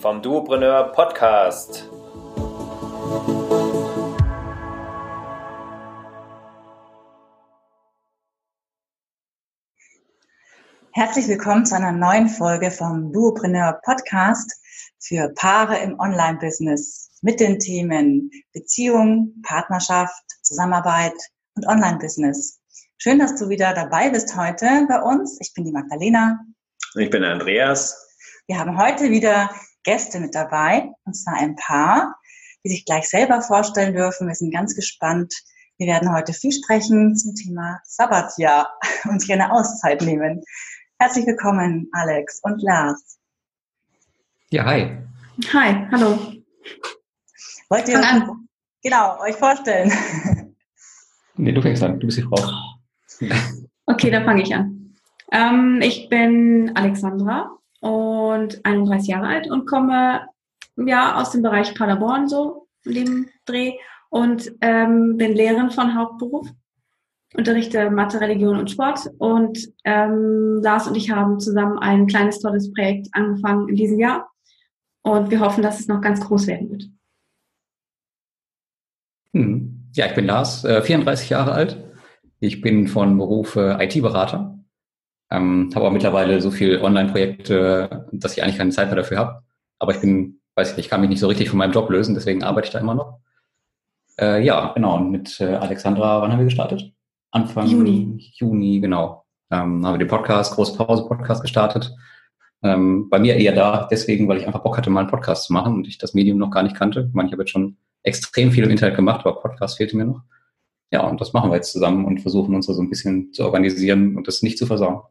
vom Duopreneur Podcast. Herzlich willkommen zu einer neuen Folge vom Duopreneur Podcast für Paare im Online-Business mit den Themen Beziehung, Partnerschaft, Zusammenarbeit und Online-Business. Schön, dass du wieder dabei bist heute bei uns. Ich bin die Magdalena. Ich bin der Andreas. Wir haben heute wieder Gäste mit dabei, und zwar ein Paar, die sich gleich selber vorstellen dürfen. Wir sind ganz gespannt. Wir werden heute viel sprechen zum Thema Sabbatjahr und sich eine Auszeit nehmen. Herzlich willkommen, Alex und Lars. Ja, hi. Hi, hallo. Wollt ihr euch, genau, euch vorstellen? Nee, du fängst an, du bist die Frau. Okay, dann fange ich an. Ähm, ich bin Alexandra, und 31 Jahre alt und komme ja aus dem Bereich Paderborn so in dem Dreh und ähm, bin Lehrerin von Hauptberuf, unterrichte Mathe, Religion und Sport und ähm, Lars und ich haben zusammen ein kleines tolles Projekt angefangen in diesem Jahr und wir hoffen, dass es noch ganz groß werden wird. Hm. Ja, ich bin Lars, äh, 34 Jahre alt. Ich bin von Beruf äh, IT-Berater ähm, habe aber mittlerweile so viel Online-Projekte, dass ich eigentlich keine Zeit mehr dafür habe. Aber ich bin, weiß ich nicht, ich kann mich nicht so richtig von meinem Job lösen, deswegen arbeite ich da immer noch. Äh, ja, genau. Und mit äh, Alexandra, wann haben wir gestartet? Anfang Juni. Juni, genau. Ähm, haben wir den Podcast, Große Pause Podcast gestartet. Ähm, bei mir eher da, deswegen, weil ich einfach Bock hatte, mal einen Podcast zu machen und ich das Medium noch gar nicht kannte. Ich meine, ich habe jetzt schon extrem viel im Internet gemacht, aber Podcast fehlte mir noch. Ja, und das machen wir jetzt zusammen und versuchen uns da so ein bisschen zu organisieren und das nicht zu versauen.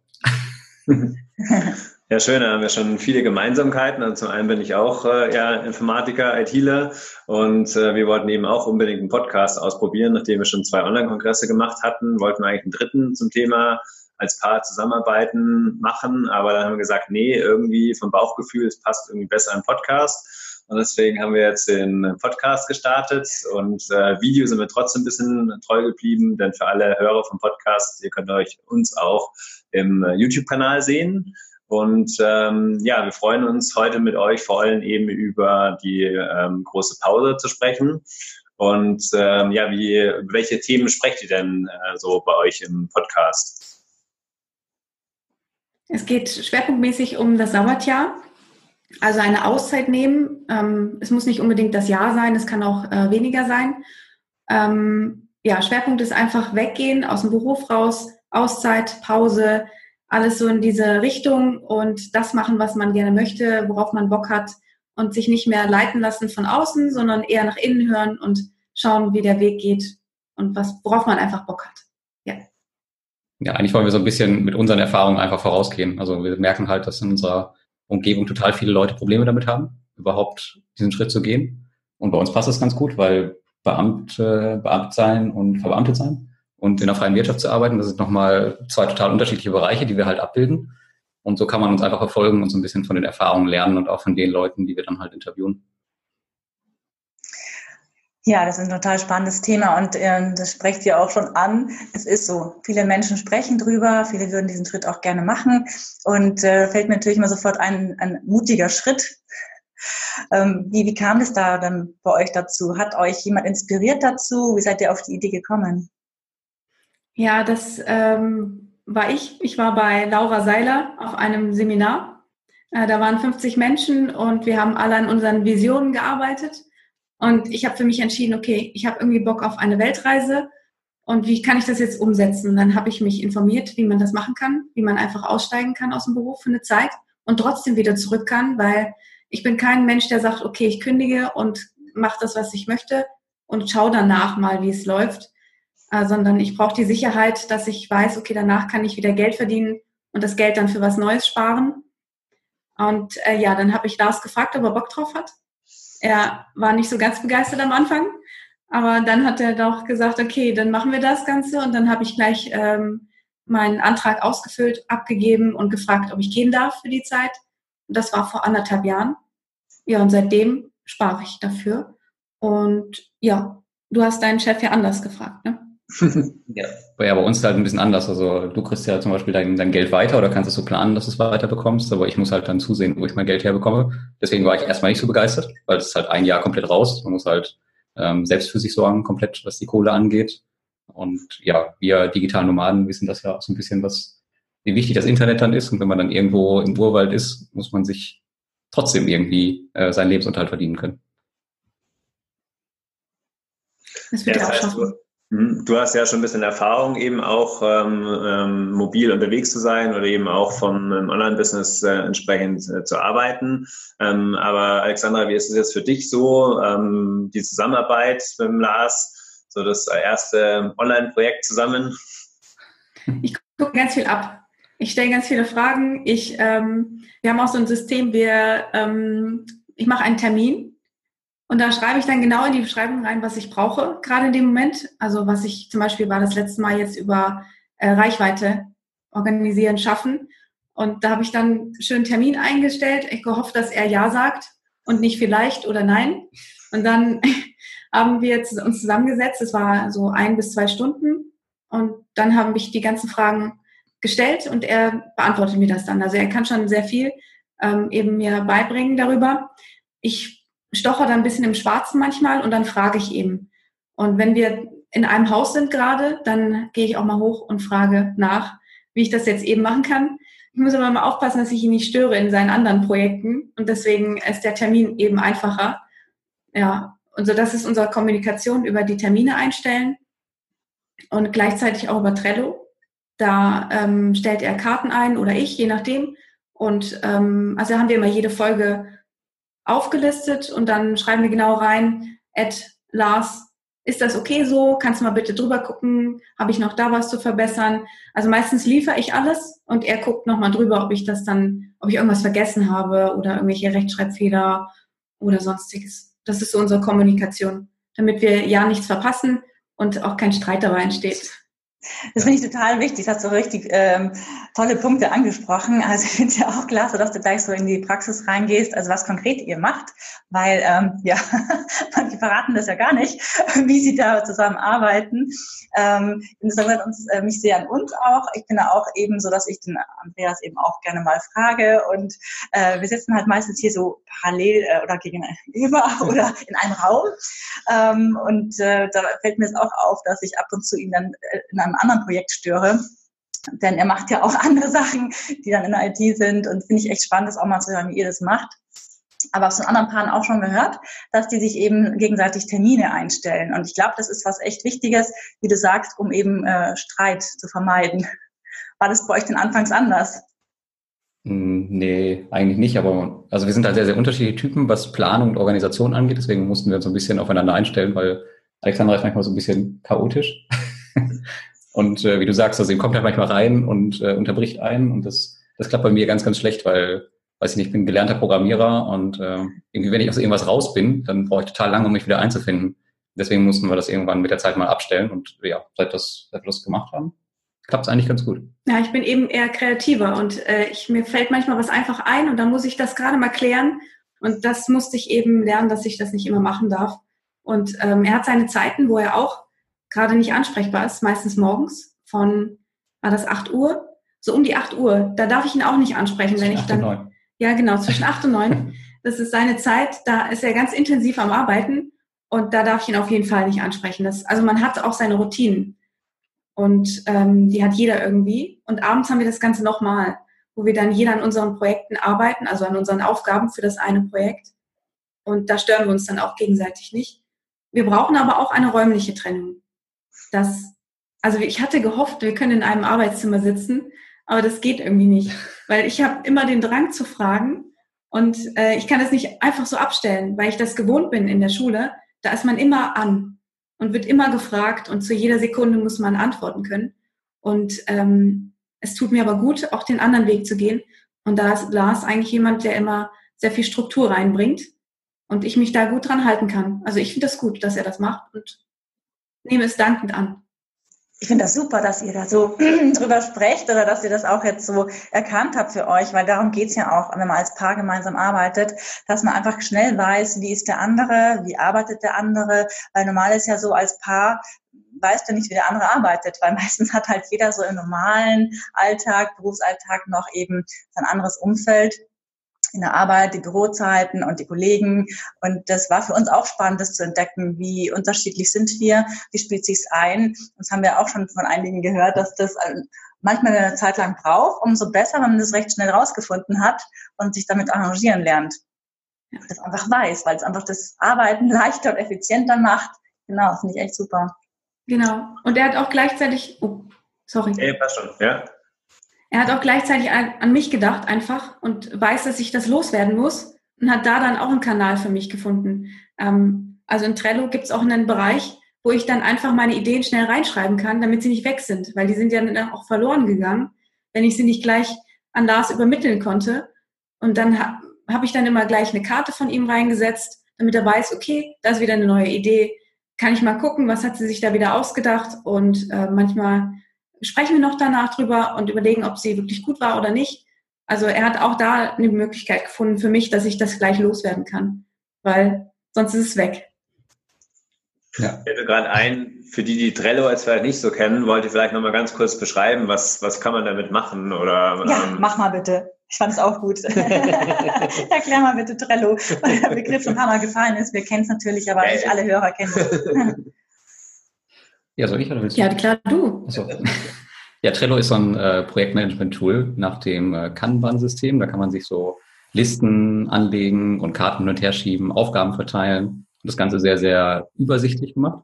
Ja, schön, da haben wir schon viele Gemeinsamkeiten. Also zum einen bin ich auch äh, ja, Informatiker, ITler und äh, wir wollten eben auch unbedingt einen Podcast ausprobieren, nachdem wir schon zwei Online-Kongresse gemacht hatten, wollten wir eigentlich einen dritten zum Thema als Paar zusammenarbeiten machen, aber dann haben wir gesagt, nee, irgendwie vom Bauchgefühl, es passt irgendwie besser im Podcast. Und deswegen haben wir jetzt den Podcast gestartet und äh, Video sind wir trotzdem ein bisschen treu geblieben, denn für alle Hörer vom Podcast, ihr könnt euch uns auch im äh, YouTube-Kanal sehen. Und ähm, ja, wir freuen uns heute mit euch vor allem eben über die ähm, große Pause zu sprechen. Und ähm, ja, wie, welche Themen sprecht ihr denn äh, so bei euch im Podcast? Es geht schwerpunktmäßig um das Sabbatjahr, also eine Auszeit nehmen. Ähm, es muss nicht unbedingt das Jahr sein, es kann auch äh, weniger sein. Ähm, ja, Schwerpunkt ist einfach weggehen, aus dem Beruf raus, Auszeit, Pause, alles so in diese Richtung und das machen, was man gerne möchte, worauf man Bock hat und sich nicht mehr leiten lassen von außen, sondern eher nach innen hören und schauen, wie der Weg geht und was, worauf man einfach Bock hat. Ja. Ja, eigentlich wollen wir so ein bisschen mit unseren Erfahrungen einfach vorausgehen. Also wir merken halt, dass in unserer Umgebung total viele Leute Probleme damit haben, überhaupt diesen Schritt zu gehen. Und bei uns passt das ganz gut, weil Beamt, äh, Beamt sein und verbeamtet sein und in der freien Wirtschaft zu arbeiten. Das sind nochmal zwei total unterschiedliche Bereiche, die wir halt abbilden. Und so kann man uns einfach verfolgen und so ein bisschen von den Erfahrungen lernen und auch von den Leuten, die wir dann halt interviewen. Ja, das ist ein total spannendes Thema und äh, das sprecht ihr auch schon an. Es ist so, viele Menschen sprechen drüber, viele würden diesen Schritt auch gerne machen und äh, fällt mir natürlich immer sofort ein, ein mutiger Schritt. Ähm, wie, wie kam es da dann bei euch dazu? Hat euch jemand inspiriert dazu? Wie seid ihr auf die Idee gekommen? Ja, das ähm, war ich. Ich war bei Laura Seiler auf einem Seminar. Äh, da waren 50 Menschen und wir haben alle an unseren Visionen gearbeitet. Und ich habe für mich entschieden, okay, ich habe irgendwie Bock auf eine Weltreise und wie kann ich das jetzt umsetzen? Dann habe ich mich informiert, wie man das machen kann, wie man einfach aussteigen kann aus dem Beruf für eine Zeit und trotzdem wieder zurück kann, weil ich bin kein Mensch, der sagt, okay, ich kündige und mache das, was ich möchte und schaue danach mal, wie es läuft, äh, sondern ich brauche die Sicherheit, dass ich weiß, okay, danach kann ich wieder Geld verdienen und das Geld dann für was Neues sparen. Und äh, ja, dann habe ich Lars gefragt, ob er Bock drauf hat. Er war nicht so ganz begeistert am Anfang, aber dann hat er doch gesagt, okay, dann machen wir das Ganze. Und dann habe ich gleich ähm, meinen Antrag ausgefüllt, abgegeben und gefragt, ob ich gehen darf für die Zeit. Und das war vor anderthalb Jahren. Ja, und seitdem spare ich dafür. Und ja, du hast deinen Chef ja anders gefragt, ne? ja. ja, bei uns ist halt ein bisschen anders. Also du kriegst ja zum Beispiel dein, dein Geld weiter oder kannst es so planen, dass du es weiter bekommst, aber ich muss halt dann zusehen, wo ich mein Geld herbekomme. Deswegen war ich erstmal nicht so begeistert, weil es ist halt ein Jahr komplett raus. Man muss halt ähm, selbst für sich sorgen, komplett, was die Kohle angeht. Und ja, wir digitalen Nomaden wissen das ja auch so ein bisschen, was, wie wichtig das Internet dann ist. Und wenn man dann irgendwo im Urwald ist, muss man sich trotzdem irgendwie äh, seinen Lebensunterhalt verdienen können. Das wird ja, ja auch schaffen. Hm, du hast ja schon ein bisschen Erfahrung, eben auch ähm, ähm, mobil unterwegs zu sein oder eben auch vom ähm, Online-Business äh, entsprechend äh, zu arbeiten. Ähm, aber Alexandra, wie ist es jetzt für dich so, ähm, die Zusammenarbeit mit dem Lars, so das erste Online-Projekt zusammen? Ich gucke ganz viel ab. Ich stelle ganz viele Fragen. Ich, ähm, wir haben auch so ein System, wir, ich mache einen Termin und da schreibe ich dann genau in die Beschreibung rein, was ich brauche, gerade in dem Moment. Also was ich zum Beispiel war das letzte Mal jetzt über äh, Reichweite organisieren, schaffen. Und da habe ich dann schön Termin eingestellt. Ich gehofft, dass er Ja sagt und nicht vielleicht oder nein. Und dann haben wir jetzt uns zusammengesetzt. Es war so ein bis zwei Stunden. Und dann haben mich die ganzen Fragen gestellt und er beantwortet mir das dann. Also er kann schon sehr viel ähm, eben mir beibringen darüber. Ich stocher da ein bisschen im Schwarzen manchmal und dann frage ich eben. Und wenn wir in einem Haus sind gerade, dann gehe ich auch mal hoch und frage nach, wie ich das jetzt eben machen kann. Ich muss aber mal aufpassen, dass ich ihn nicht störe in seinen anderen Projekten und deswegen ist der Termin eben einfacher. Ja, und so das ist unsere Kommunikation über die Termine einstellen und gleichzeitig auch über Trello. Da ähm, stellt er Karten ein oder ich, je nachdem. Und ähm, also haben wir immer jede Folge aufgelistet und dann schreiben wir genau rein, Ed Lars, ist das okay so? Kannst du mal bitte drüber gucken? Habe ich noch da was zu verbessern? Also meistens liefere ich alles und er guckt nochmal drüber, ob ich das dann, ob ich irgendwas vergessen habe oder irgendwelche Rechtschreibfehler oder sonstiges. Das ist so unsere Kommunikation, damit wir ja nichts verpassen und auch kein Streit dabei entsteht. Das finde ich total wichtig. Das hast du richtig ähm, tolle Punkte angesprochen. Also ich finde es ja auch klasse, dass du gleich so in die Praxis reingehst, also was konkret ihr macht, weil ähm, ja, manche verraten das ja gar nicht, wie sie da zusammenarbeiten. Ähm, das erinnert uns äh, mich sehr an uns auch. Ich bin da auch eben so, dass ich den Andreas eben auch gerne mal frage und äh, wir sitzen halt meistens hier so parallel äh, oder gegenüber oder in einem Raum ähm, und äh, da fällt mir es auch auf, dass ich ab und zu ihn dann äh, in einem anderen Projekt störe. Denn er macht ja auch andere Sachen, die dann in der IT sind. Und finde ich echt spannend, das auch mal zu hören, wie ihr das macht. Aber aus den anderen Paaren auch schon gehört, dass die sich eben gegenseitig Termine einstellen. Und ich glaube, das ist was echt Wichtiges, wie du sagst, um eben äh, Streit zu vermeiden. War das bei euch denn anfangs anders? Hm, nee, eigentlich nicht, aber also wir sind halt sehr, sehr unterschiedliche Typen, was Planung und Organisation angeht. Deswegen mussten wir uns ein bisschen aufeinander einstellen, weil Alexandra ist manchmal so ein bisschen chaotisch. Und äh, wie du sagst, also ihm kommt halt manchmal rein und äh, unterbricht einen und das, das klappt bei mir ganz, ganz schlecht, weil, weiß ich nicht, ich bin gelernter Programmierer und äh, irgendwie, wenn ich aus irgendwas raus bin, dann brauche ich total lange, um mich wieder einzufinden. Deswegen mussten wir das irgendwann mit der Zeit mal abstellen und ja, seit, das, seit wir das gemacht haben, klappt es eigentlich ganz gut. Ja, ich bin eben eher kreativer und äh, ich, mir fällt manchmal was einfach ein und dann muss ich das gerade mal klären und das musste ich eben lernen, dass ich das nicht immer machen darf. Und ähm, er hat seine Zeiten, wo er auch gerade nicht ansprechbar ist, meistens morgens von, war das 8 Uhr? So um die 8 Uhr. Da darf ich ihn auch nicht ansprechen, wenn ich dann. Ja, genau, zwischen 8 und 9. Das ist seine Zeit, da ist er ganz intensiv am Arbeiten und da darf ich ihn auf jeden Fall nicht ansprechen. Das, also man hat auch seine Routinen und ähm, die hat jeder irgendwie. Und abends haben wir das Ganze nochmal, wo wir dann jeder an unseren Projekten arbeiten, also an unseren Aufgaben für das eine Projekt. Und da stören wir uns dann auch gegenseitig nicht. Wir brauchen aber auch eine räumliche Trennung dass, also ich hatte gehofft, wir können in einem Arbeitszimmer sitzen, aber das geht irgendwie nicht, weil ich habe immer den Drang zu fragen und äh, ich kann das nicht einfach so abstellen, weil ich das gewohnt bin in der Schule. Da ist man immer an und wird immer gefragt und zu jeder Sekunde muss man antworten können. Und ähm, es tut mir aber gut, auch den anderen Weg zu gehen Und da ist Lars eigentlich jemand, der immer sehr viel Struktur reinbringt und ich mich da gut dran halten kann. Also ich finde das gut, dass er das macht und nehme es dankend an. Ich finde das super, dass ihr da so drüber sprecht oder dass ihr das auch jetzt so erkannt habt für euch, weil darum geht's ja auch, wenn man als Paar gemeinsam arbeitet, dass man einfach schnell weiß, wie ist der andere, wie arbeitet der andere, weil normal ist ja so als Paar, weißt du nicht, wie der andere arbeitet, weil meistens hat halt jeder so im normalen Alltag, Berufsalltag noch eben sein anderes Umfeld in der Arbeit, die Bürozeiten und die Kollegen. Und das war für uns auch spannend, das zu entdecken, wie unterschiedlich sind wir, wie spielt sich's ein. Das haben wir auch schon von einigen gehört, dass das äh, manchmal eine Zeit lang braucht, umso besser, wenn man das recht schnell rausgefunden hat und sich damit arrangieren lernt. Das einfach weiß, weil es einfach das Arbeiten leichter und effizienter macht. Genau, finde ich echt super. Genau. Und er hat auch gleichzeitig, oh, sorry. Hey, passt schon, ja. Er hat auch gleichzeitig an, mich gedacht einfach und weiß, dass ich das loswerden muss und hat da dann auch einen Kanal für mich gefunden. Ähm, also in Trello gibt es auch einen Bereich, wo ich dann einfach meine Ideen schnell reinschreiben kann, damit sie nicht weg sind, weil die sind ja dann auch verloren gegangen, wenn ich sie nicht gleich an Lars übermitteln konnte. Und dann ha, habe ich dann immer gleich eine Karte von ihm reingesetzt, damit er weiß, okay, da ist wieder eine neue Idee, kann ich mal gucken, was hat sie sich da wieder ausgedacht und äh, manchmal sprechen wir noch danach drüber und überlegen, ob sie wirklich gut war oder nicht. Also er hat auch da eine Möglichkeit gefunden für mich, dass ich das gleich loswerden kann, weil sonst ist es weg. Ja. Ich hätte gerade ein, für die, die Trello jetzt vielleicht nicht so kennen, wollte ich vielleicht nochmal ganz kurz beschreiben, was, was kann man damit machen? Oder, ja, ähm, mach mal bitte. Ich fand es auch gut. Erklär mal bitte Trello, weil der Begriff schon ein paar Mal gefallen ist. Wir kennen es natürlich, aber ja, nicht alle Hörer kennen es. Ja, soll ich oder willst du? Ja, klar, du. Achso. Ja, Trello ist so ein äh, Projektmanagement-Tool nach dem äh, Kanban-System. Da kann man sich so Listen anlegen und Karten hin und her schieben, Aufgaben verteilen. Und das Ganze sehr, sehr übersichtlich gemacht.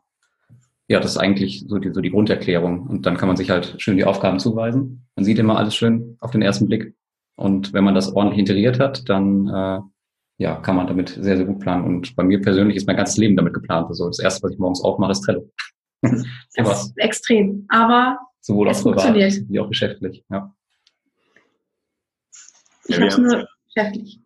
Ja, das ist eigentlich so die, so die Grunderklärung. Und dann kann man sich halt schön die Aufgaben zuweisen. Man sieht immer alles schön auf den ersten Blick. Und wenn man das ordentlich integriert hat, dann äh, ja, kann man damit sehr, sehr gut planen. Und bei mir persönlich ist mein ganzes Leben damit geplant. Also das erste, was ich morgens aufmache, ist Trello. Das ist extrem, aber sowohl es funktioniert. wie auch geschäftlich. Ja. Ich ja, habe nur geschäftlich.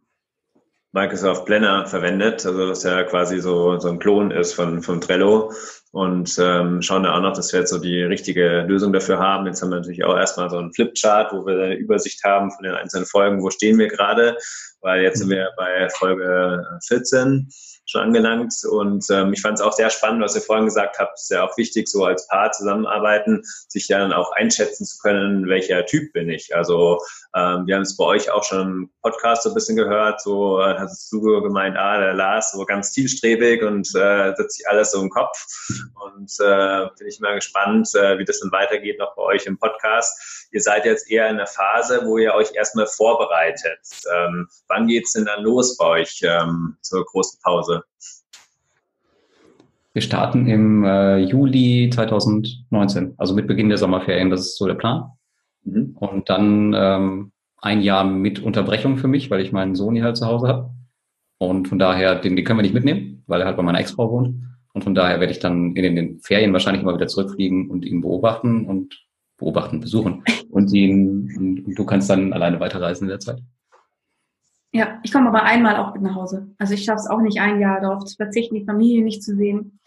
Microsoft Planner verwendet, also das ja quasi so, so ein Klon ist von, von Trello und ähm, schauen da auch noch, dass wir jetzt so die richtige Lösung dafür haben. Jetzt haben wir natürlich auch erstmal so einen Flipchart, wo wir eine Übersicht haben von den einzelnen Folgen, wo stehen wir gerade, weil jetzt sind wir bei Folge 14 schon angelangt. Und ähm, ich fand es auch sehr spannend, was ihr vorhin gesagt habt. Ist ja auch wichtig, so als Paar zusammenarbeiten, sich dann auch einschätzen zu können, welcher Typ bin ich. Also ähm, wir haben es bei euch auch schon im Podcast so ein bisschen gehört. So äh, hast du gemeint, ah, der Lars so ganz zielstrebig und äh, setzt sich alles so im Kopf. Und äh, bin ich mal gespannt, äh, wie das dann weitergeht noch bei euch im Podcast. Ihr seid jetzt eher in der Phase, wo ihr euch erstmal vorbereitet. Ähm, wann geht's denn dann los bei euch ähm, zur großen Pause? Wir starten im äh, Juli 2019, also mit Beginn der Sommerferien. Das ist so der Plan. Mhm. Und dann ähm, ein Jahr mit Unterbrechung für mich, weil ich meinen Sohn hier halt zu Hause habe. Und von daher, den, den können wir nicht mitnehmen, weil er halt bei meiner Ex-Frau wohnt. Und von daher werde ich dann in den Ferien wahrscheinlich mal wieder zurückfliegen und ihn beobachten und beobachten, besuchen. Und ihn, und du kannst dann alleine weiterreisen in der Zeit. Ja, ich komme aber einmal auch mit nach Hause. Also ich schaffe es auch nicht, ein Jahr darauf zu verzichten, die Familie nicht zu sehen.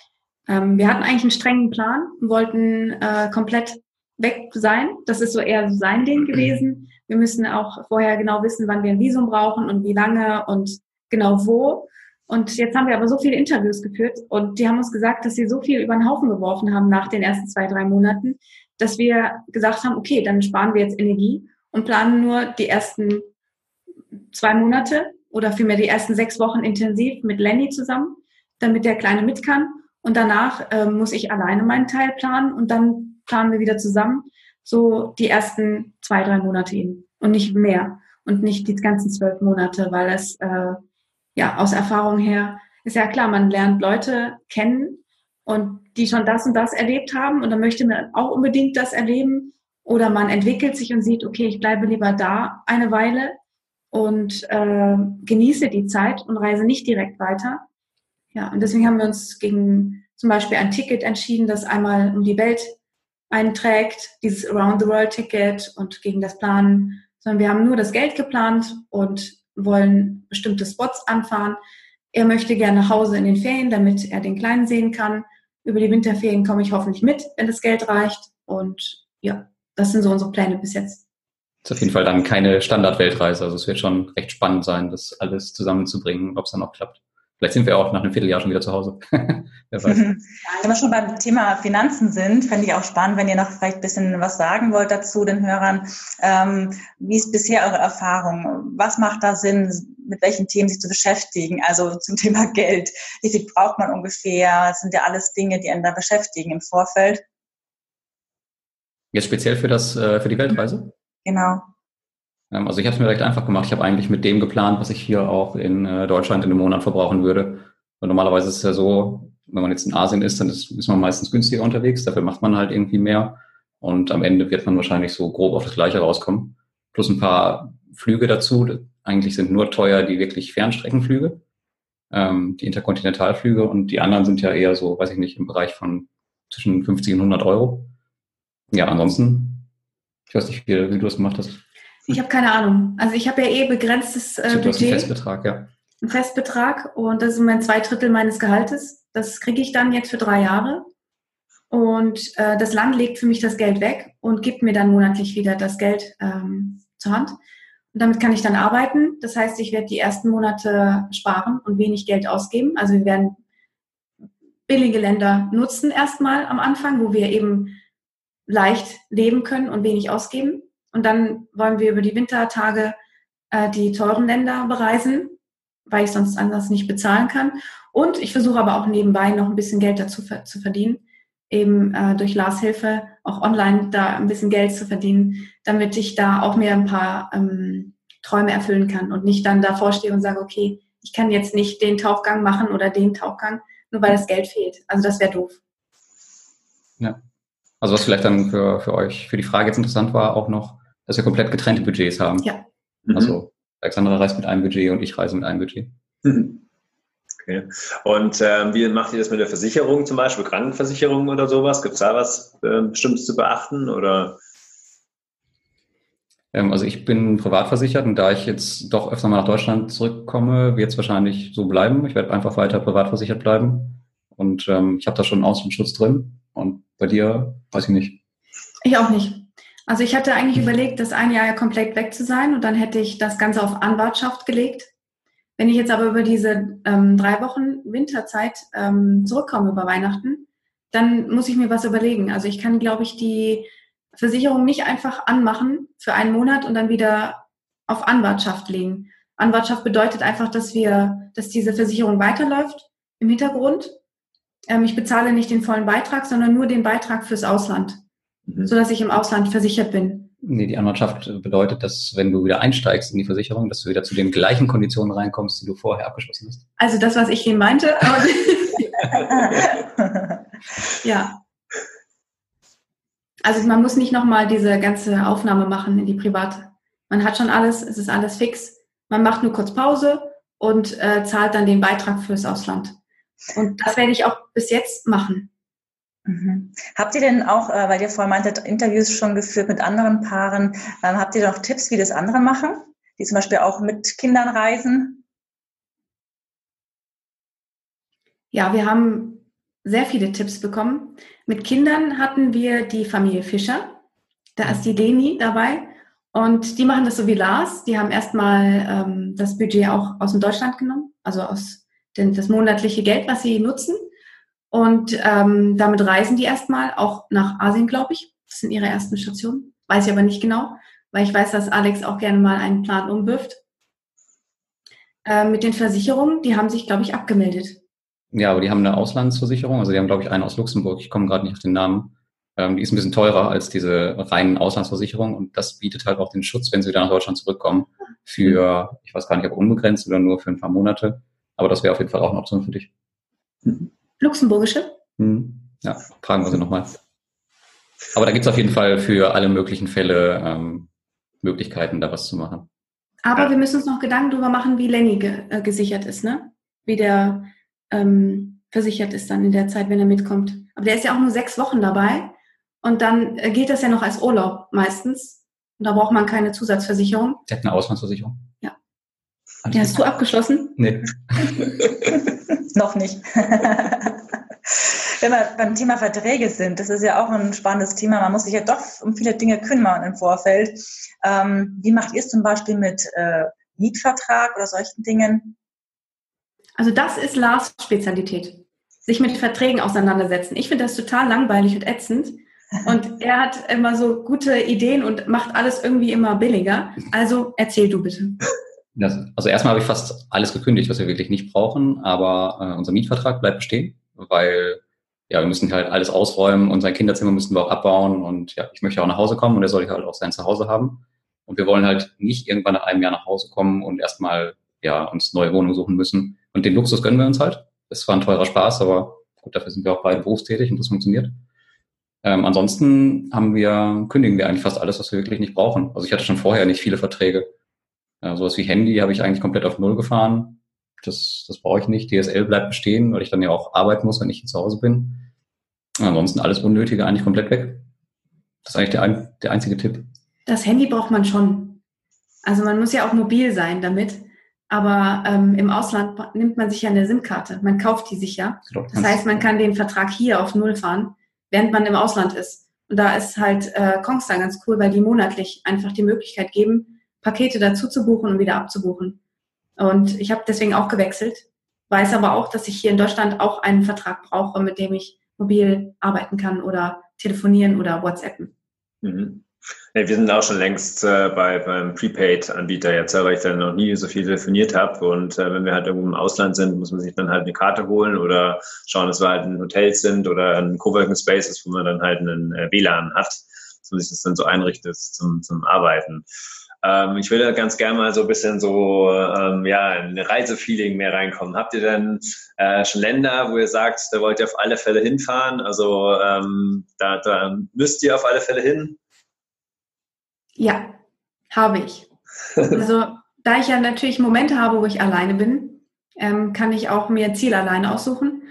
Ähm, wir hatten eigentlich einen strengen Plan, wollten äh, komplett weg sein. Das ist so eher sein Ding gewesen. Wir müssen auch vorher genau wissen, wann wir ein Visum brauchen und wie lange und genau wo. Und jetzt haben wir aber so viele Interviews geführt und die haben uns gesagt, dass sie so viel über den Haufen geworfen haben nach den ersten zwei, drei Monaten, dass wir gesagt haben, okay, dann sparen wir jetzt Energie und planen nur die ersten zwei Monate oder vielmehr die ersten sechs Wochen intensiv mit Lenny zusammen, damit der Kleine mit kann. Und danach äh, muss ich alleine meinen Teil planen und dann planen wir wieder zusammen. So die ersten zwei, drei Monate eben und nicht mehr und nicht die ganzen zwölf Monate, weil es äh, ja aus Erfahrung her ist ja klar, man lernt Leute kennen und die schon das und das erlebt haben und dann möchte man auch unbedingt das erleben oder man entwickelt sich und sieht, okay, ich bleibe lieber da eine Weile und äh, genieße die Zeit und reise nicht direkt weiter. Ja, und deswegen haben wir uns gegen zum Beispiel ein Ticket entschieden, das einmal um die Welt einträgt, dieses Around the World Ticket und gegen das Planen sondern wir haben nur das Geld geplant und wollen bestimmte Spots anfahren. Er möchte gerne nach Hause in den Ferien, damit er den Kleinen sehen kann. Über die Winterferien komme ich hoffentlich mit, wenn das Geld reicht. Und ja, das sind so unsere Pläne bis jetzt. Das ist auf jeden Fall dann keine Standard-Weltreise. Also es wird schon recht spannend sein, das alles zusammenzubringen, ob es dann auch klappt. Vielleicht sind wir auch nach einem Vierteljahr schon wieder zu Hause. Wer weiß. Wenn wir schon beim Thema Finanzen sind, fände ich auch spannend, wenn ihr noch vielleicht ein bisschen was sagen wollt dazu, den Hörern. Ähm, wie ist bisher eure Erfahrung? Was macht da Sinn, mit welchen Themen sich zu beschäftigen? Also zum Thema Geld. Wie viel braucht man ungefähr? Das sind ja alles Dinge, die einen da beschäftigen im Vorfeld. Jetzt speziell für das, äh, für die Weltreise? Genau. Ähm, also ich habe es mir recht einfach gemacht. Ich habe eigentlich mit dem geplant, was ich hier auch in äh, Deutschland in einem Monat verbrauchen würde. Und normalerweise ist es ja so, wenn man jetzt in Asien ist, dann ist, ist man meistens günstiger unterwegs. Dafür macht man halt irgendwie mehr. Und am Ende wird man wahrscheinlich so grob auf das Gleiche rauskommen. Plus ein paar Flüge dazu. Eigentlich sind nur teuer die wirklich Fernstreckenflüge, ähm, die Interkontinentalflüge. Und die anderen sind ja eher so, weiß ich nicht, im Bereich von zwischen 50 und 100 Euro. Ja, ansonsten, ich weiß nicht, wie, wie du das gemacht hast. Ich habe keine Ahnung. Also ich habe ja eh begrenztes äh, Budget. Einen Festbetrag, ja. Ein Festbetrag und das ist mein zwei Drittel meines Gehaltes. Das kriege ich dann jetzt für drei Jahre. Und äh, das Land legt für mich das Geld weg und gibt mir dann monatlich wieder das Geld ähm, zur Hand. Und damit kann ich dann arbeiten. Das heißt, ich werde die ersten Monate sparen und wenig Geld ausgeben. Also wir werden billige Länder nutzen erstmal am Anfang, wo wir eben leicht leben können und wenig ausgeben. Und dann wollen wir über die Wintertage äh, die teuren Länder bereisen, weil ich sonst anders nicht bezahlen kann. Und ich versuche aber auch nebenbei noch ein bisschen Geld dazu zu verdienen, eben äh, durch Lars Hilfe auch online da ein bisschen Geld zu verdienen, damit ich da auch mir ein paar ähm, Träume erfüllen kann und nicht dann davor stehe und sage, okay, ich kann jetzt nicht den Tauchgang machen oder den Tauchgang, nur weil das Geld fehlt. Also das wäre doof. Ja. Also was vielleicht dann für, für euch, für die Frage jetzt interessant war, auch noch, dass wir komplett getrennte Budgets haben. Ja. Mhm. Also Alexandra reist mit einem Budget und ich reise mit einem Budget. Mhm. Okay. Und ähm, wie macht ihr das mit der Versicherung zum Beispiel, Krankenversicherung oder sowas? Gibt es da was äh, Bestimmtes zu beachten oder? Ähm, also ich bin privat versichert und da ich jetzt doch öfter mal nach Deutschland zurückkomme, wird es wahrscheinlich so bleiben. Ich werde einfach weiter privat versichert bleiben. Und ähm, ich habe da schon einen Außenschutz drin. Und bei dir weiß ich nicht. Ich auch nicht. Also ich hatte eigentlich überlegt, das ein Jahr ja komplett weg zu sein und dann hätte ich das Ganze auf Anwartschaft gelegt. Wenn ich jetzt aber über diese ähm, drei Wochen Winterzeit ähm, zurückkomme über Weihnachten, dann muss ich mir was überlegen. Also ich kann, glaube ich, die Versicherung nicht einfach anmachen für einen Monat und dann wieder auf Anwartschaft legen. Anwartschaft bedeutet einfach, dass wir, dass diese Versicherung weiterläuft im Hintergrund. Ähm, ich bezahle nicht den vollen Beitrag, sondern nur den Beitrag fürs Ausland mhm. sodass ich im Ausland versichert bin. Nee, die Anwartschaft bedeutet, dass wenn du wieder einsteigst in die Versicherung, dass du wieder zu den gleichen Konditionen reinkommst, die du vorher abgeschlossen hast. Also das, was ich eben meinte. ja. Also man muss nicht nochmal diese ganze Aufnahme machen in die Private. Man hat schon alles, es ist alles fix. Man macht nur kurz Pause und äh, zahlt dann den Beitrag fürs Ausland. Und das werde ich auch bis jetzt machen. Mhm. Habt ihr denn auch, äh, weil ihr vorhin meintet, Interviews schon geführt mit anderen Paaren, ähm, habt ihr noch Tipps, wie das andere machen, die zum Beispiel auch mit Kindern reisen? Ja, wir haben sehr viele Tipps bekommen. Mit Kindern hatten wir die Familie Fischer. Da ist die Leni dabei. Und die machen das so wie Lars. Die haben erstmal ähm, das Budget auch aus dem Deutschland genommen, also aus den, das monatliche Geld, was sie nutzen. Und ähm, damit reisen die erstmal auch nach Asien, glaube ich. Das sind ihre ersten Stationen. Weiß ich aber nicht genau, weil ich weiß, dass Alex auch gerne mal einen Plan umwirft. Äh, mit den Versicherungen, die haben sich, glaube ich, abgemeldet. Ja, aber die haben eine Auslandsversicherung. Also die haben, glaube ich, eine aus Luxemburg. Ich komme gerade nicht auf den Namen. Ähm, die ist ein bisschen teurer als diese reinen Auslandsversicherungen. Und das bietet halt auch den Schutz, wenn sie wieder nach Deutschland zurückkommen. Für, ich weiß gar nicht, ob unbegrenzt oder nur für ein paar Monate. Aber das wäre auf jeden Fall auch eine Option für dich. Mhm. Luxemburgische? Hm. Ja, fragen wir sie nochmal. Aber da gibt es auf jeden Fall für alle möglichen Fälle ähm, Möglichkeiten, da was zu machen. Aber ja. wir müssen uns noch Gedanken darüber machen, wie Lenny ge äh, gesichert ist, ne? Wie der ähm, versichert ist dann in der Zeit, wenn er mitkommt. Aber der ist ja auch nur sechs Wochen dabei und dann äh, geht das ja noch als Urlaub meistens. Und da braucht man keine Zusatzversicherung. Der hat eine Auslandsversicherung. Ja. Die hast du abgeschlossen? Nee. Noch nicht. Wenn wir beim Thema Verträge sind, das ist ja auch ein spannendes Thema. Man muss sich ja doch um viele Dinge kümmern im Vorfeld. Ähm, wie macht ihr es zum Beispiel mit äh, Mietvertrag oder solchen Dingen? Also das ist Lars Spezialität. Sich mit Verträgen auseinandersetzen. Ich finde das total langweilig und ätzend. Und er hat immer so gute Ideen und macht alles irgendwie immer billiger. Also erzähl du bitte. Das, also erstmal habe ich fast alles gekündigt, was wir wirklich nicht brauchen, aber äh, unser Mietvertrag bleibt bestehen, weil ja, wir müssen halt alles ausräumen und sein Kinderzimmer müssen wir auch abbauen und ja, ich möchte auch nach Hause kommen und er soll halt auch sein Zuhause haben. Und wir wollen halt nicht irgendwann nach einem Jahr nach Hause kommen und erstmal ja, uns neue Wohnungen suchen müssen. Und den Luxus gönnen wir uns halt. Es war ein teurer Spaß, aber gut, dafür sind wir auch beide berufstätig und das funktioniert. Ähm, ansonsten haben wir, kündigen wir eigentlich fast alles, was wir wirklich nicht brauchen. Also ich hatte schon vorher nicht viele Verträge. Ja, sowas wie Handy habe ich eigentlich komplett auf Null gefahren. Das, das brauche ich nicht. DSL bleibt bestehen, weil ich dann ja auch arbeiten muss, wenn ich zu Hause bin. Ansonsten alles Unnötige eigentlich komplett weg. Das ist eigentlich der, der einzige Tipp. Das Handy braucht man schon. Also man muss ja auch mobil sein damit. Aber ähm, im Ausland nimmt man sich ja eine SIM-Karte. Man kauft die sich ja. Genau, das heißt, man kann den Vertrag hier auf Null fahren, während man im Ausland ist. Und da ist halt äh, Kongstar ganz cool, weil die monatlich einfach die Möglichkeit geben, Pakete dazu zu buchen und wieder abzubuchen. Und ich habe deswegen auch gewechselt, weiß aber auch, dass ich hier in Deutschland auch einen Vertrag brauche, mit dem ich mobil arbeiten kann oder telefonieren oder WhatsAppen. Mhm. Ja, wir sind auch schon längst äh, bei, beim Prepaid-Anbieter jetzt, weil ich dann noch nie so viel telefoniert habe. Und äh, wenn wir halt irgendwo im Ausland sind, muss man sich dann halt eine Karte holen oder schauen, dass wir halt in Hotels sind oder in Coworking Spaces, wo man dann halt einen äh, WLAN hat, dass man sich das dann so einrichtet zum, zum Arbeiten. Ähm, ich würde ganz gerne mal so ein bisschen so ähm, ja, ein Reisefeeling mehr reinkommen. Habt ihr denn äh, schon Länder, wo ihr sagt, da wollt ihr auf alle Fälle hinfahren? Also ähm, da, da müsst ihr auf alle Fälle hin? Ja, habe ich. Also da ich ja natürlich Momente habe, wo ich alleine bin, ähm, kann ich auch mir Ziel alleine aussuchen.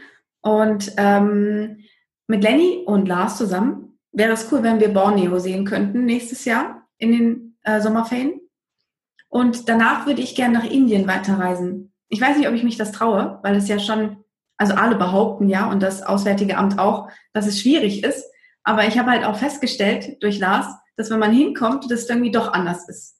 Und ähm, mit Lenny und Lars zusammen wäre es cool, wenn wir Borneo sehen könnten nächstes Jahr in den äh, Sommerferien. Und danach würde ich gerne nach Indien weiterreisen. Ich weiß nicht, ob ich mich das traue, weil es ja schon, also alle behaupten ja und das Auswärtige Amt auch, dass es schwierig ist. Aber ich habe halt auch festgestellt durch Lars, dass wenn man hinkommt, das irgendwie doch anders ist.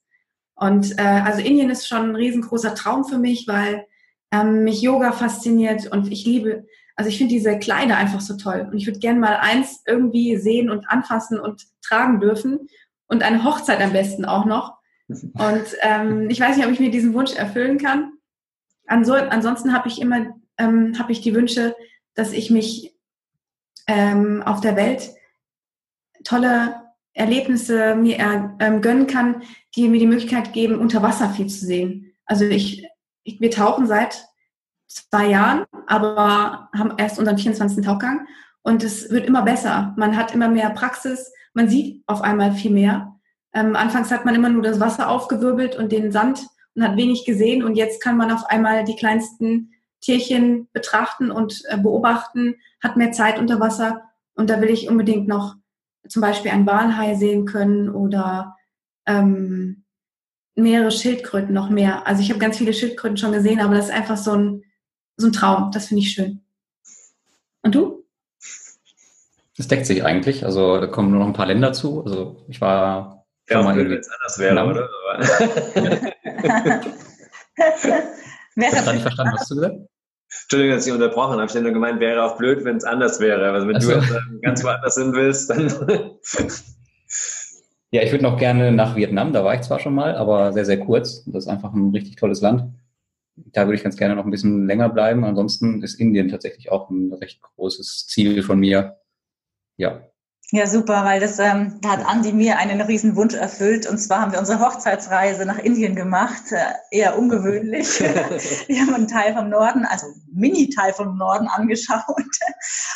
Und äh, also Indien ist schon ein riesengroßer Traum für mich, weil ähm, mich Yoga fasziniert und ich liebe, also ich finde diese Kleider einfach so toll. Und ich würde gerne mal eins irgendwie sehen und anfassen und tragen dürfen und eine Hochzeit am besten auch noch. Und ähm, ich weiß nicht, ob ich mir diesen Wunsch erfüllen kann. Anso ansonsten habe ich immer ähm, habe ich die Wünsche, dass ich mich ähm, auf der Welt tolle Erlebnisse mir ähm, gönnen kann, die mir die Möglichkeit geben, unter Wasser viel zu sehen. Also ich, ich wir tauchen seit zwei Jahren, aber haben erst unseren 24. Tauchgang und es wird immer besser. Man hat immer mehr Praxis, man sieht auf einmal viel mehr. Ähm, anfangs hat man immer nur das Wasser aufgewirbelt und den Sand und hat wenig gesehen und jetzt kann man auf einmal die kleinsten Tierchen betrachten und äh, beobachten, hat mehr Zeit unter Wasser und da will ich unbedingt noch zum Beispiel ein Walhai sehen können oder ähm, mehrere Schildkröten noch mehr. Also ich habe ganz viele Schildkröten schon gesehen, aber das ist einfach so ein, so ein Traum. Das finde ich schön. Und du? Das deckt sich eigentlich. Also da kommen nur noch ein paar Länder zu. Also ich war ja, schon mal wenn es anders wäre, oder? ich habe nicht verstanden, was du gesagt hast. Entschuldigung, dass ich unterbrochen habe. Ich hätte nur gemeint, wäre auch blöd, wenn es anders wäre. Also wenn also. du jetzt ganz woanders hin willst, dann. ja, ich würde noch gerne nach Vietnam, da war ich zwar schon mal, aber sehr, sehr kurz. Das ist einfach ein richtig tolles Land. Da würde ich ganz gerne noch ein bisschen länger bleiben. Ansonsten ist Indien tatsächlich auch ein recht großes Ziel von mir. Ja, ja, super, weil das ähm, da hat Andi mir einen riesen Wunsch erfüllt. Und zwar haben wir unsere Hochzeitsreise nach Indien gemacht, äh, eher ungewöhnlich. wir haben einen Teil vom Norden, also Mini-Teil vom Norden angeschaut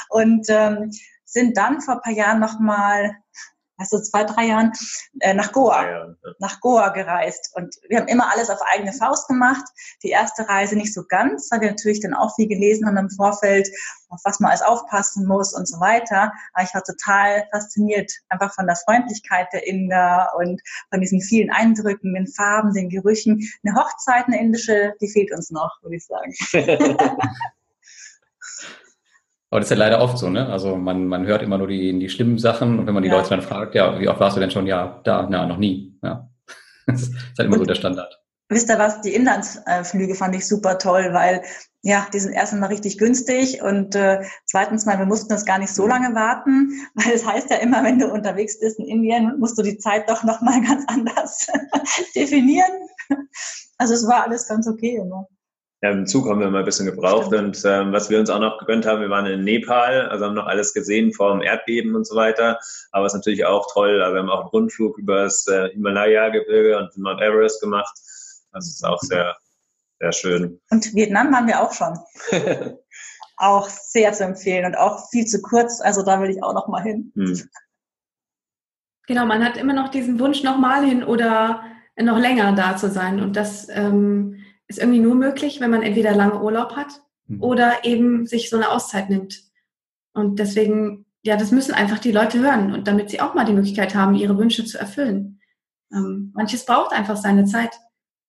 und ähm, sind dann vor ein paar Jahren nochmal also zwei, drei Jahren, äh, nach Goa, ja, ja. nach Goa gereist. Und wir haben immer alles auf eigene Faust gemacht. Die erste Reise nicht so ganz, weil wir natürlich dann auch viel gelesen haben im Vorfeld, auf was man alles aufpassen muss und so weiter. Aber ich war total fasziniert einfach von der Freundlichkeit der Inder und von diesen vielen Eindrücken, den Farben, den Gerüchen. Eine Hochzeit, eine indische, die fehlt uns noch, würde ich sagen. Aber das ist ja leider oft so, ne? Also man, man hört immer nur die, die schlimmen Sachen und wenn man die ja. Leute dann fragt, ja, wie oft warst du denn schon? Ja, da, na, noch nie. Ja. Das ist halt immer und, so der Standard. Wisst ihr was? Die Inlandsflüge fand ich super toll, weil ja, die sind erstens mal richtig günstig und äh, zweitens mal, wir mussten das gar nicht so lange warten, weil es das heißt ja immer, wenn du unterwegs bist in Indien, musst du die Zeit doch nochmal ganz anders definieren. Also es war alles ganz okay immer. Im Zug haben wir mal ein bisschen gebraucht Stimmt. und ähm, was wir uns auch noch gegönnt haben, wir waren in Nepal, also haben noch alles gesehen vor dem Erdbeben und so weiter. Aber es ist natürlich auch toll, also wir haben auch einen Rundflug über das äh, Himalaya-Gebirge und Mount Everest gemacht. Also es ist auch sehr, sehr schön. Und Vietnam waren wir auch schon. auch sehr zu empfehlen und auch viel zu kurz. Also da will ich auch noch mal hin. Hm. Genau, man hat immer noch diesen Wunsch, noch mal hin oder noch länger da zu sein. Und das ähm, ist irgendwie nur möglich, wenn man entweder lange Urlaub hat mhm. oder eben sich so eine Auszeit nimmt. Und deswegen, ja, das müssen einfach die Leute hören und damit sie auch mal die Möglichkeit haben, ihre Wünsche zu erfüllen. Ähm, manches braucht einfach seine Zeit.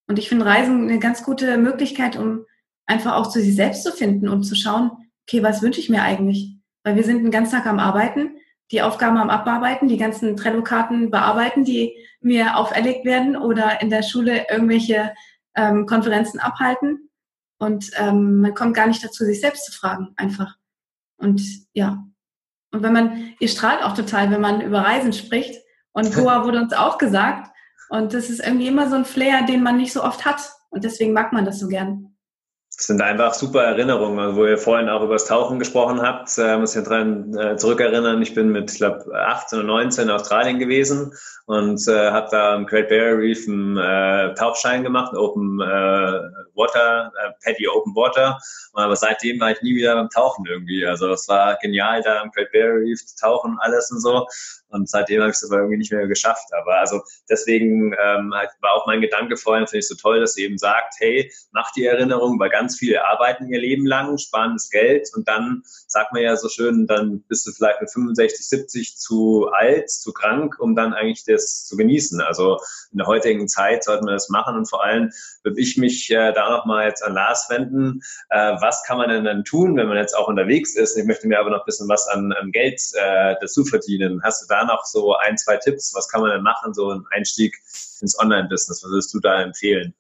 Und ich finde Reisen eine ganz gute Möglichkeit, um einfach auch zu sich selbst zu finden und zu schauen, okay, was wünsche ich mir eigentlich? Weil wir sind den ganzen Tag am Arbeiten, die Aufgaben am Abarbeiten, die ganzen Trello-Karten bearbeiten, die mir auferlegt werden oder in der Schule irgendwelche ähm, Konferenzen abhalten und ähm, man kommt gar nicht dazu, sich selbst zu fragen, einfach. Und ja. Und wenn man, ihr strahlt auch total, wenn man über Reisen spricht. Und Goa wurde uns auch gesagt. Und das ist irgendwie immer so ein Flair, den man nicht so oft hat. Und deswegen mag man das so gern. Das sind einfach super Erinnerungen, also wo ihr vorhin auch über das Tauchen gesprochen habt. Äh, muss ich dran äh, zurückerinnern. Ich bin mit, ich glaube, 18 oder 19 in Australien gewesen und äh, habe da im Great Barrier Reef einen äh, Tauchschein gemacht, Open äh, Water, äh, Paddy Open Water. Aber seitdem war ich nie wieder beim Tauchen irgendwie. Also es war genial, da im Great Barrier Reef zu tauchen, alles und so. Und seitdem habe ich es aber irgendwie nicht mehr geschafft. Aber also deswegen ähm, halt war auch mein Gedanke vorhin, finde ich so toll, dass sie eben sagt, hey, mach die Erinnerung, weil ganz viele arbeiten ihr Leben lang, sparen das Geld und dann sagt man ja so schön, dann bist du vielleicht mit 65, 70 zu alt, zu krank, um dann eigentlich das zu genießen. Also in der heutigen Zeit sollten wir das machen und vor allem würde ich mich äh, da nochmal jetzt an Lars wenden. Äh, was kann man denn dann tun, wenn man jetzt auch unterwegs ist? Ich möchte mir aber noch ein bisschen was an, an Geld äh, dazu verdienen. Hast du da noch so ein, zwei Tipps? Was kann man denn machen, so ein Einstieg ins Online-Business? Was würdest du da empfehlen?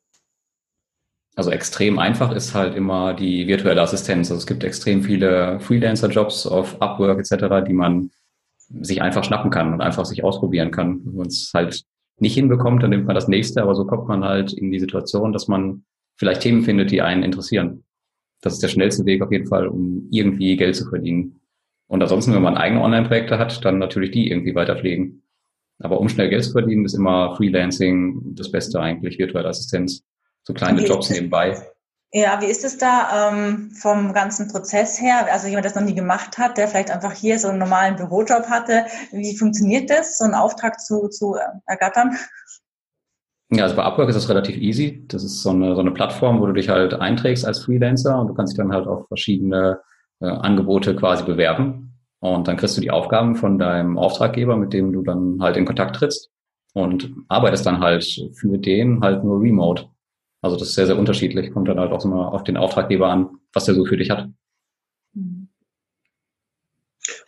Also extrem einfach ist halt immer die virtuelle Assistenz. Also es gibt extrem viele Freelancer-Jobs auf Upwork etc., die man sich einfach schnappen kann und einfach sich ausprobieren kann. Wenn man es halt nicht hinbekommt, dann nimmt man das nächste, aber so kommt man halt in die Situation, dass man vielleicht Themen findet, die einen interessieren. Das ist der schnellste Weg auf jeden Fall, um irgendwie Geld zu verdienen. Und ansonsten, wenn man eigene Online-Projekte hat, dann natürlich die irgendwie weiterpflegen. Aber um schnell Geld zu verdienen, ist immer Freelancing das Beste eigentlich, virtuelle Assistenz. So kleine okay. Jobs nebenbei. Ja, wie ist es da ähm, vom ganzen Prozess her? Also jemand, der das noch nie gemacht hat, der vielleicht einfach hier so einen normalen Bürojob hatte. Wie funktioniert das, so einen Auftrag zu, zu ergattern? Ja, also bei Upwork ist das relativ easy. Das ist so eine, so eine Plattform, wo du dich halt einträgst als Freelancer und du kannst dich dann halt auf verschiedene äh, Angebote quasi bewerben. Und dann kriegst du die Aufgaben von deinem Auftraggeber, mit dem du dann halt in Kontakt trittst und arbeitest dann halt für den halt nur remote. Also das ist sehr, sehr unterschiedlich. Kommt dann halt auch immer auf den Auftraggeber an, was der so für dich hat.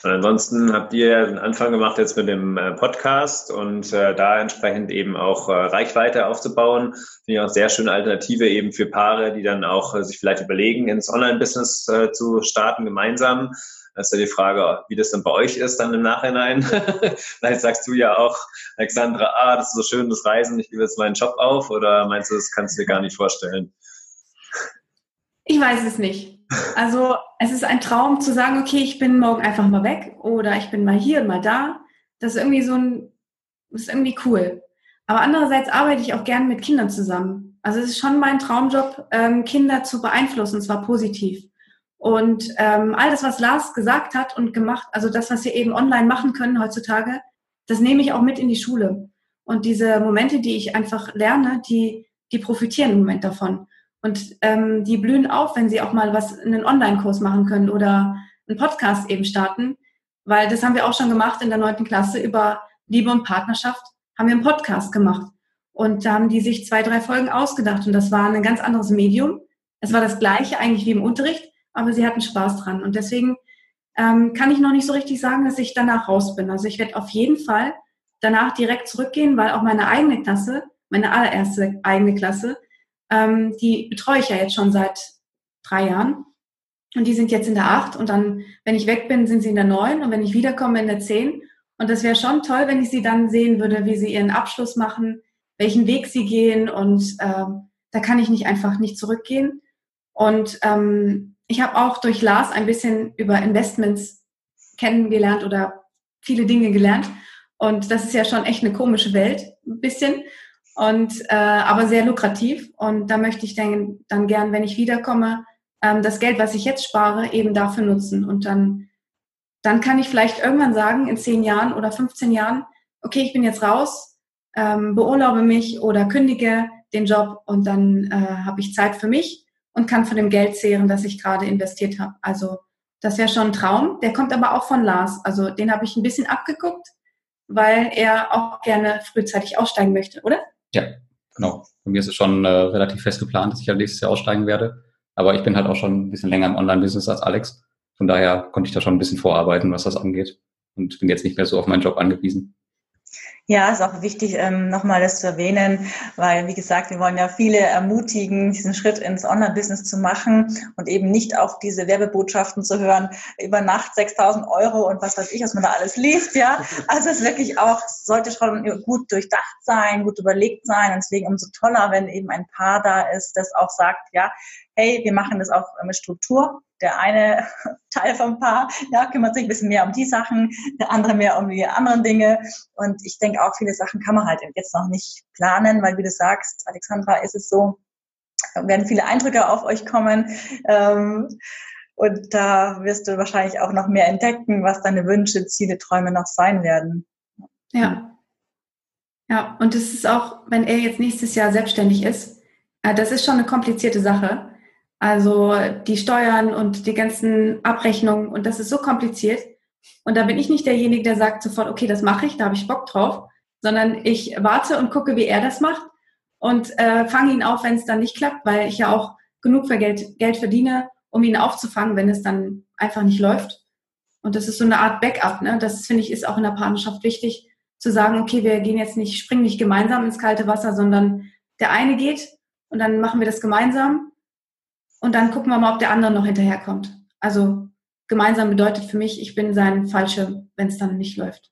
Und ansonsten habt ihr den Anfang gemacht jetzt mit dem äh, Podcast und äh, da entsprechend eben auch äh, Reichweite aufzubauen. Finde ich auch sehr schöne Alternative eben für Paare, die dann auch äh, sich vielleicht überlegen, ins Online-Business äh, zu starten gemeinsam. Das ist ja die Frage, wie das dann bei euch ist dann im Nachhinein. Vielleicht sagst du ja auch, Alexandra, ah, das ist so schön, das Reisen, ich gebe jetzt meinen Job auf oder meinst du, das kannst du dir gar nicht vorstellen? Ich weiß es nicht. Also es ist ein Traum zu sagen, okay, ich bin morgen einfach mal weg oder ich bin mal hier und mal da. Das ist irgendwie so ein, das ist irgendwie cool. Aber andererseits arbeite ich auch gerne mit Kindern zusammen. Also es ist schon mein Traumjob, ähm, Kinder zu beeinflussen, und zwar positiv. Und ähm, all das, was Lars gesagt hat und gemacht, also das, was wir eben online machen können heutzutage, das nehme ich auch mit in die Schule. Und diese Momente, die ich einfach lerne, die, die profitieren im Moment davon. Und ähm, die blühen auf, wenn sie auch mal was, einen Online-Kurs machen können oder einen Podcast eben starten. Weil das haben wir auch schon gemacht in der neunten Klasse über Liebe und Partnerschaft, haben wir einen Podcast gemacht. Und da haben die sich zwei, drei Folgen ausgedacht. Und das war ein ganz anderes Medium. Es war das gleiche eigentlich wie im Unterricht, aber sie hatten Spaß dran. Und deswegen ähm, kann ich noch nicht so richtig sagen, dass ich danach raus bin. Also ich werde auf jeden Fall danach direkt zurückgehen, weil auch meine eigene Klasse, meine allererste eigene Klasse, ähm, die betreue ich ja jetzt schon seit drei Jahren. Und die sind jetzt in der acht und dann, wenn ich weg bin, sind sie in der neun und wenn ich wiederkomme, in der zehn. Und das wäre schon toll, wenn ich sie dann sehen würde, wie sie ihren Abschluss machen, welchen Weg sie gehen und ähm, da kann ich nicht einfach nicht zurückgehen. Und ähm, ich habe auch durch Lars ein bisschen über Investments kennengelernt oder viele Dinge gelernt. Und das ist ja schon echt eine komische Welt, ein bisschen. Und äh, aber sehr lukrativ. Und da möchte ich dann, dann gern, wenn ich wiederkomme, ähm, das Geld, was ich jetzt spare, eben dafür nutzen. Und dann, dann kann ich vielleicht irgendwann sagen, in zehn Jahren oder 15 Jahren, okay, ich bin jetzt raus, ähm, beurlaube mich oder kündige den Job und dann äh, habe ich Zeit für mich und kann von dem Geld zehren, das ich gerade investiert habe. Also das wäre schon ein Traum. Der kommt aber auch von Lars. Also den habe ich ein bisschen abgeguckt, weil er auch gerne frühzeitig aussteigen möchte, oder? Ja, genau. Bei mir ist es schon äh, relativ fest geplant, dass ich halt nächstes Jahr aussteigen werde. Aber ich bin halt auch schon ein bisschen länger im Online-Business als Alex. Von daher konnte ich da schon ein bisschen vorarbeiten, was das angeht. Und bin jetzt nicht mehr so auf meinen Job angewiesen. Ja, ist auch wichtig, ähm, nochmal das zu erwähnen, weil, wie gesagt, wir wollen ja viele ermutigen, diesen Schritt ins Online-Business zu machen und eben nicht auf diese Werbebotschaften zu hören, über Nacht 6000 Euro und was weiß ich, was man da alles liest, ja. Also es ist wirklich auch, sollte schon gut durchdacht sein, gut überlegt sein und deswegen umso toller, wenn eben ein Paar da ist, das auch sagt, ja, hey, wir machen das auch mit Struktur. Der eine Teil vom Paar ja, kümmert sich ein bisschen mehr um die Sachen, der andere mehr um die anderen Dinge. Und ich denke auch, viele Sachen kann man halt jetzt noch nicht planen, weil wie du sagst, Alexandra, ist es so, werden viele Eindrücke auf euch kommen. Ähm, und da wirst du wahrscheinlich auch noch mehr entdecken, was deine Wünsche, Ziele, Träume noch sein werden. Ja. Ja, und es ist auch, wenn er jetzt nächstes Jahr selbstständig ist, äh, das ist schon eine komplizierte Sache. Also die Steuern und die ganzen Abrechnungen und das ist so kompliziert. Und da bin ich nicht derjenige, der sagt sofort, okay, das mache ich, da habe ich Bock drauf, sondern ich warte und gucke, wie er das macht und äh, fange ihn auf, wenn es dann nicht klappt, weil ich ja auch genug für Geld, Geld verdiene, um ihn aufzufangen, wenn es dann einfach nicht läuft. Und das ist so eine Art Backup. Ne? Das finde ich ist auch in der Partnerschaft wichtig, zu sagen, okay, wir gehen jetzt nicht, springen nicht gemeinsam ins kalte Wasser, sondern der eine geht und dann machen wir das gemeinsam und dann gucken wir mal, ob der andere noch hinterherkommt. Also gemeinsam bedeutet für mich, ich bin sein Fallschirm, wenn es dann nicht läuft.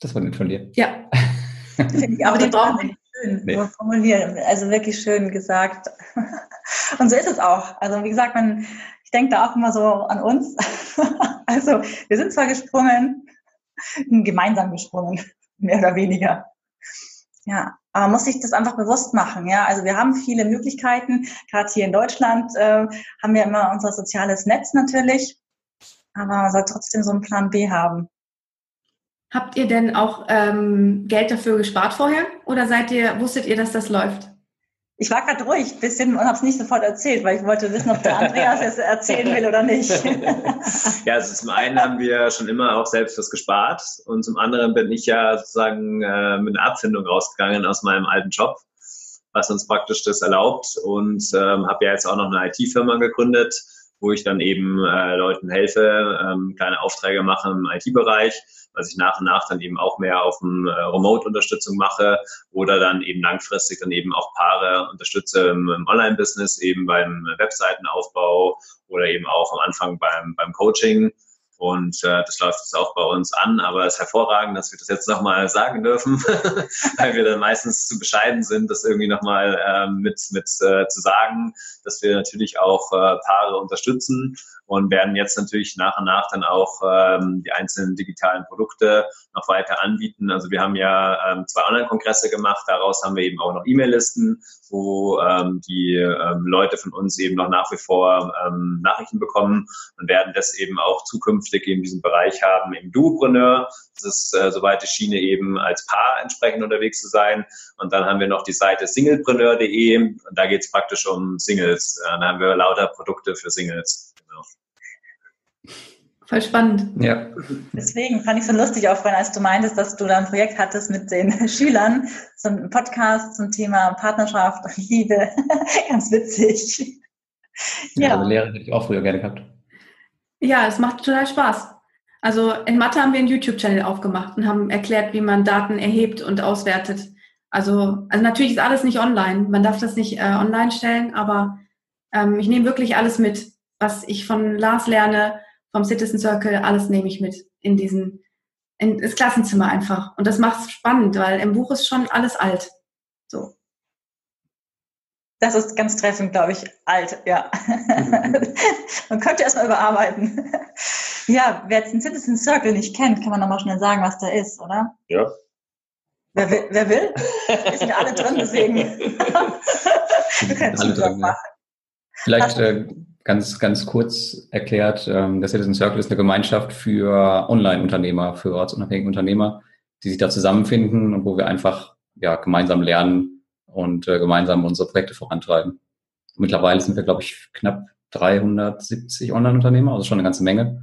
Das war nett von dir. Ja. Aber die brauchen wir schön nee. formulieren. Also wirklich schön gesagt. Und so ist es auch. Also wie gesagt, man, ich denke da auch immer so an uns. Also wir sind zwar gesprungen, gemeinsam gesprungen, mehr oder weniger. Ja, aber muss sich das einfach bewusst machen. Ja, also wir haben viele Möglichkeiten. Gerade hier in Deutschland äh, haben wir immer unser soziales Netz natürlich, aber man soll trotzdem so einen Plan B haben. Habt ihr denn auch ähm, Geld dafür gespart vorher oder seid ihr wusstet ihr, dass das läuft? Ich war gerade ruhig ein bisschen und habe es nicht sofort erzählt, weil ich wollte wissen, ob der Andreas es erzählen will oder nicht. ja, also zum einen haben wir schon immer auch selbst was gespart und zum anderen bin ich ja sozusagen äh, mit einer Abfindung rausgegangen aus meinem alten Job, was uns praktisch das erlaubt und ähm, habe ja jetzt auch noch eine IT-Firma gegründet, wo ich dann eben äh, Leuten helfe, ähm, kleine Aufträge mache im IT-Bereich was ich nach und nach dann eben auch mehr auf dem äh, Remote-Unterstützung mache oder dann eben langfristig dann eben auch Paare unterstütze im, im Online-Business, eben beim Webseitenaufbau oder eben auch am Anfang beim, beim Coaching. Und äh, das läuft jetzt auch bei uns an, aber es ist hervorragend, dass wir das jetzt nochmal sagen dürfen, weil wir dann meistens zu bescheiden sind, das irgendwie nochmal ähm, mit, mit äh, zu sagen, dass wir natürlich auch äh, Paare unterstützen und werden jetzt natürlich nach und nach dann auch ähm, die einzelnen digitalen Produkte noch weiter anbieten. Also wir haben ja ähm, zwei Online-Kongresse gemacht, daraus haben wir eben auch noch E-Mail-Listen, wo ähm, die ähm, Leute von uns eben noch nach wie vor ähm, Nachrichten bekommen und werden das eben auch zukünftig künftig eben diesen Bereich haben im Duopreneur. Das ist, äh, soweit die Schiene eben als Paar entsprechend unterwegs zu sein. Und dann haben wir noch die Seite singlepreneur.de und da geht es praktisch um Singles. Äh, da haben wir lauter Produkte für Singles. Genau. Voll spannend. Ja. Deswegen fand ich so lustig auch vorhin, als du meintest, dass du da ein Projekt hattest mit den Schülern, so ein Podcast zum Thema Partnerschaft und Liebe. Ganz witzig. Ja, ja. Also Lehrer hätte ich auch früher gerne gehabt. Ja, es macht total Spaß. Also in Mathe haben wir einen YouTube-Channel aufgemacht und haben erklärt, wie man Daten erhebt und auswertet. Also, also natürlich ist alles nicht online. Man darf das nicht äh, online stellen, aber ähm, ich nehme wirklich alles mit, was ich von Lars lerne, vom Citizen Circle, alles nehme ich mit in diesen, in das Klassenzimmer einfach. Und das macht es spannend, weil im Buch ist schon alles alt. So. Das ist ganz treffend, glaube ich, alt, ja. Mhm. man könnte erstmal überarbeiten. ja, wer jetzt den Citizen Circle nicht kennt, kann man nochmal schnell sagen, was da ist, oder? Ja. Wer will? Wer will? Wir sind ja alle drin, deswegen. Wir können alle drin, machen. Vielleicht äh, ganz, ganz kurz erklärt, ähm, der Citizen Circle ist eine Gemeinschaft für Online-Unternehmer, für ortsunabhängige Unternehmer, die sich da zusammenfinden und wo wir einfach ja, gemeinsam lernen und äh, gemeinsam unsere Projekte vorantreiben. Mittlerweile sind wir, glaube ich, knapp 370 Online-Unternehmer, also schon eine ganze Menge.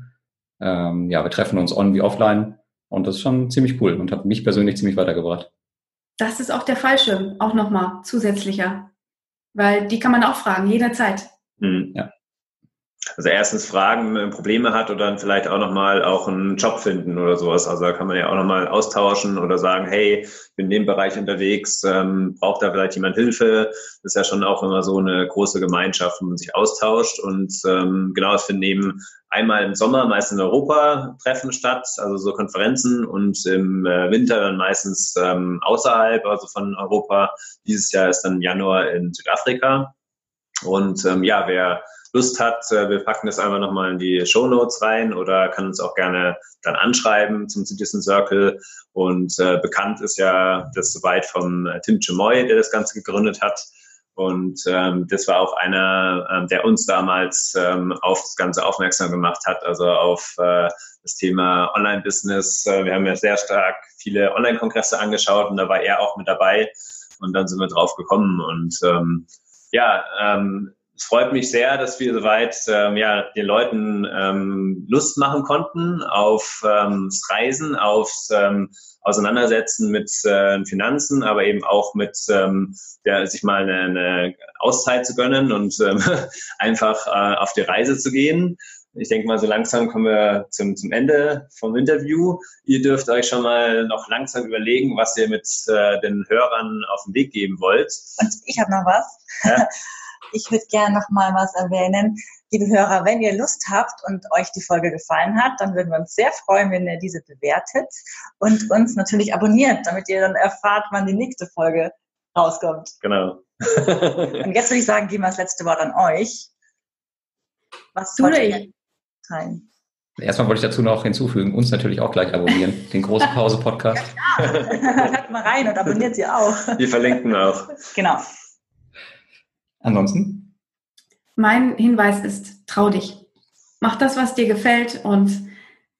Ähm, ja, wir treffen uns on wie offline und das ist schon ziemlich cool und hat mich persönlich ziemlich weitergebracht. Das ist auch der Fallschirm, auch nochmal zusätzlicher. Weil die kann man auch fragen, jederzeit. Mhm. Ja. Also erstens fragen, wenn man Probleme hat oder dann vielleicht auch nochmal auch einen Job finden oder sowas. Also da kann man ja auch nochmal austauschen oder sagen, hey, bin in dem Bereich unterwegs, ähm, braucht da vielleicht jemand Hilfe? Das ist ja schon auch immer so eine große Gemeinschaft, wo man sich austauscht. Und ähm, genau, es finden eben einmal im Sommer meist in Europa Treffen statt, also so Konferenzen und im äh, Winter dann meistens ähm, außerhalb, also von Europa. Dieses Jahr ist dann Januar in Südafrika. Und ähm, ja, wer Lust hat, äh, wir packen das einfach nochmal in die Show Notes rein oder kann uns auch gerne dann anschreiben zum Citizen Circle. Und äh, bekannt ist ja das soweit vom äh, Tim Chamoy, der das Ganze gegründet hat. Und ähm, das war auch einer, ähm, der uns damals ähm, auf das Ganze aufmerksam gemacht hat, also auf äh, das Thema Online-Business. Äh, wir haben ja sehr stark viele Online-Kongresse angeschaut und da war er auch mit dabei. Und dann sind wir drauf gekommen. Und ähm, ja, ähm, es freut mich sehr, dass wir soweit ähm, ja, den Leuten ähm, Lust machen konnten auf ähm, das Reisen, aufs ähm, Auseinandersetzen mit äh, Finanzen, aber eben auch mit ähm, ja, sich mal eine, eine Auszeit zu gönnen und ähm, einfach äh, auf die Reise zu gehen. Ich denke mal, so langsam kommen wir zum, zum Ende vom Interview. Ihr dürft euch schon mal noch langsam überlegen, was ihr mit äh, den Hörern auf den Weg geben wollt. Und ich habe noch was. Ja? Ich würde gerne noch mal was erwähnen. Liebe Hörer, wenn ihr Lust habt und euch die Folge gefallen hat, dann würden wir uns sehr freuen, wenn ihr diese bewertet und uns natürlich abonniert, damit ihr dann erfahrt, wann die nächste Folge rauskommt. Genau. und jetzt würde ich sagen, geben wir das letzte Wort an euch. Was wollt ihr teilen? Erstmal wollte ich dazu noch hinzufügen, uns natürlich auch gleich abonnieren, den Große Pause Podcast. ja, Hört mal rein und abonniert sie auch. Wir verlinken auch. Genau. Ansonsten? Mein Hinweis ist, trau dich. Mach das, was dir gefällt und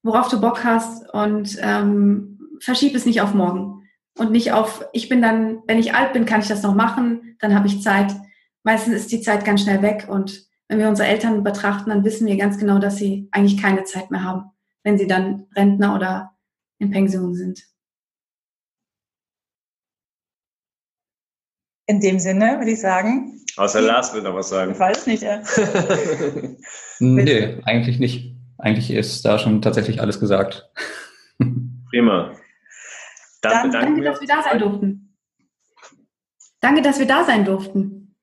worauf du Bock hast und ähm, verschieb es nicht auf morgen. Und nicht auf, ich bin dann, wenn ich alt bin, kann ich das noch machen, dann habe ich Zeit. Meistens ist die Zeit ganz schnell weg und wenn wir unsere Eltern betrachten, dann wissen wir ganz genau, dass sie eigentlich keine Zeit mehr haben, wenn sie dann Rentner oder in Pension sind. In dem Sinne würde ich sagen, Außer Lars will noch was sagen. Ich weiß nicht, ja. nee, eigentlich nicht. Eigentlich ist da schon tatsächlich alles gesagt. Prima. Dann, Dann danke, dass wir da sein durften. Danke, dass wir da sein durften.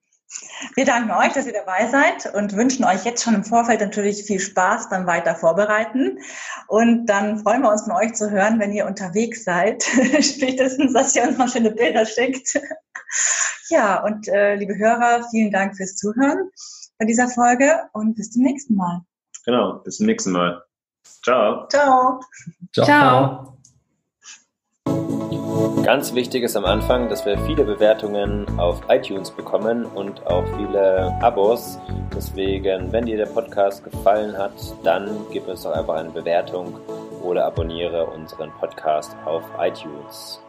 Wir danken euch, dass ihr dabei seid und wünschen euch jetzt schon im Vorfeld natürlich viel Spaß beim weiter Vorbereiten. Und dann freuen wir uns von euch zu hören, wenn ihr unterwegs seid. Spätestens, dass ihr uns mal schöne Bilder schickt. Ja, und äh, liebe Hörer, vielen Dank fürs Zuhören bei dieser Folge und bis zum nächsten Mal. Genau, bis zum nächsten Mal. Ciao. Ciao. Ciao. Ciao. Ganz wichtig ist am Anfang, dass wir viele Bewertungen auf iTunes bekommen und auch viele Abos. Deswegen, wenn dir der Podcast gefallen hat, dann gib uns doch einfach eine Bewertung oder abonniere unseren Podcast auf iTunes.